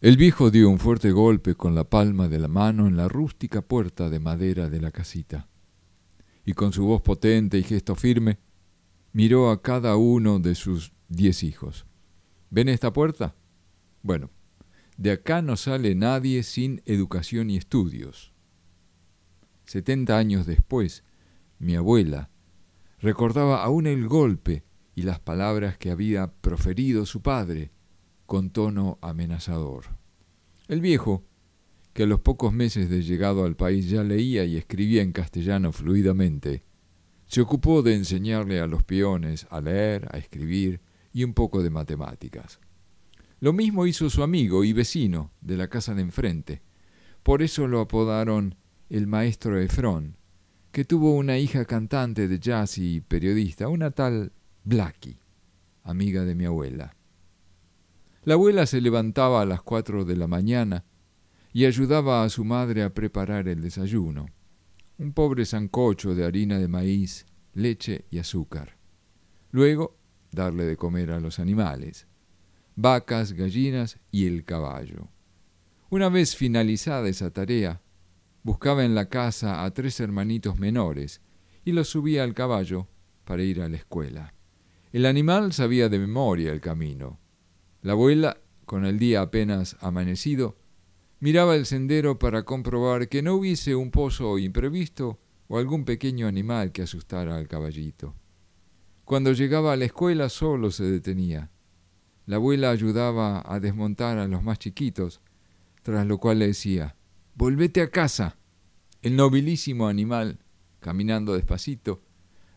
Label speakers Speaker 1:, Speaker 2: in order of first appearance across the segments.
Speaker 1: El viejo dio un fuerte golpe con la palma de la mano en la rústica puerta de madera de la casita, y con su voz potente y gesto firme, miró a cada uno de sus diez hijos. ¿Ven esta puerta? Bueno, de acá no sale nadie sin educación y estudios. Setenta años después, mi abuela recordaba aún el golpe y las palabras que había proferido su padre con tono amenazador. El viejo, que a los pocos meses de llegado al país ya leía y escribía en castellano fluidamente, se ocupó de enseñarle a los peones a leer, a escribir y un poco de matemáticas. Lo mismo hizo su amigo y vecino de la casa de enfrente. Por eso lo apodaron el maestro Efrón, que tuvo una hija cantante de jazz y periodista, una tal Blackie, amiga de mi abuela. La abuela se levantaba a las cuatro de la mañana y ayudaba a su madre a preparar el desayuno. Un pobre sancocho de harina de maíz, leche y azúcar. Luego, darle de comer a los animales, vacas, gallinas y el caballo. Una vez finalizada esa tarea, buscaba en la casa a tres hermanitos menores y los subía al caballo para ir a la escuela. El animal sabía de memoria el camino la abuela, con el día apenas amanecido, miraba el sendero para comprobar que no hubiese un pozo imprevisto o algún pequeño animal que asustara al caballito. Cuando llegaba a la escuela solo se detenía. La abuela ayudaba a desmontar a los más chiquitos, tras lo cual le decía, Volvete a casa. El nobilísimo animal, caminando despacito,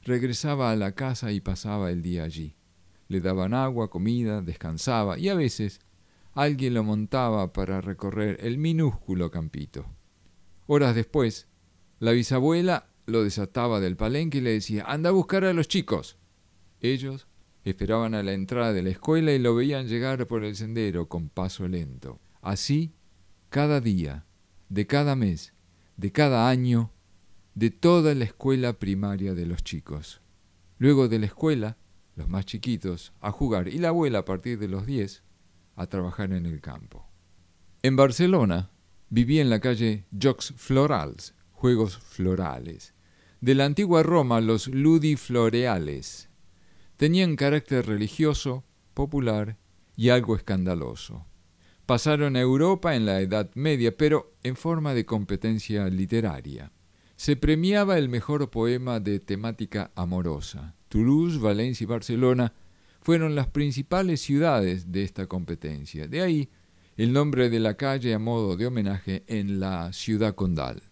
Speaker 1: regresaba a la casa y pasaba el día allí le daban agua, comida, descansaba y a veces alguien lo montaba para recorrer el minúsculo campito. Horas después, la bisabuela lo desataba del palenque y le decía, anda a buscar a los chicos. Ellos esperaban a la entrada de la escuela y lo veían llegar por el sendero con paso lento. Así, cada día, de cada mes, de cada año, de toda la escuela primaria de los chicos. Luego de la escuela, los más chiquitos, a jugar y la abuela a partir de los 10 a trabajar en el campo. En Barcelona vivía en la calle Jocs Florals, Juegos Florales. De la antigua Roma los Ludi Floreales. Tenían carácter religioso, popular y algo escandaloso. Pasaron a Europa en la Edad Media, pero en forma de competencia literaria. Se premiaba el mejor poema de temática amorosa. Toulouse, Valencia y Barcelona fueron las principales ciudades de esta competencia. De ahí el nombre de la calle a modo de homenaje en la ciudad condal.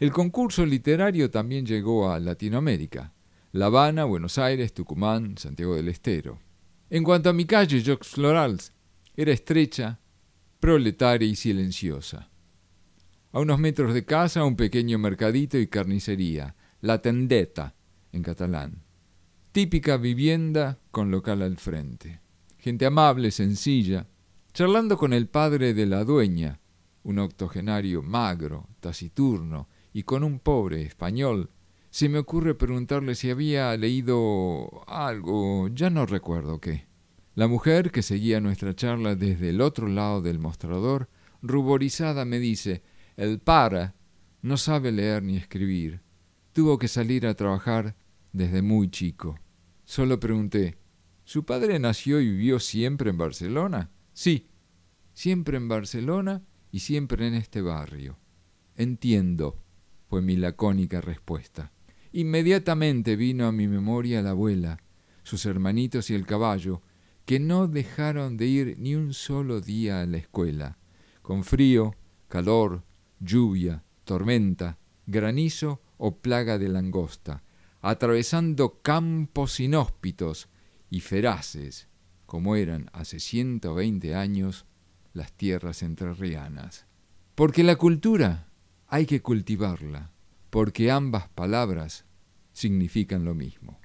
Speaker 1: El concurso literario también llegó a Latinoamérica, La Habana, Buenos Aires, Tucumán, Santiago del Estero. En cuanto a mi calle, Jocs Florals, era estrecha, proletaria y silenciosa. A unos metros de casa, un pequeño mercadito y carnicería, la tendeta, en catalán. Típica vivienda con local al frente. Gente amable, sencilla. Charlando con el padre de la dueña, un octogenario magro, taciturno y con un pobre español, se me ocurre preguntarle si había leído algo, ya no recuerdo qué. La mujer, que seguía nuestra charla desde el otro lado del mostrador, ruborizada me dice, el para no sabe leer ni escribir. Tuvo que salir a trabajar desde muy chico. Solo pregunté, ¿su padre nació y vivió siempre en Barcelona? Sí, siempre en Barcelona y siempre en este barrio. Entiendo, fue mi lacónica respuesta. Inmediatamente vino a mi memoria la abuela, sus hermanitos y el caballo, que no dejaron de ir ni un solo día a la escuela, con frío, calor, lluvia, tormenta, granizo o plaga de langosta, atravesando campos inhóspitos y feraces, como eran hace 120 años las tierras entrerrianas. Porque la cultura hay que cultivarla, porque ambas palabras significan lo mismo.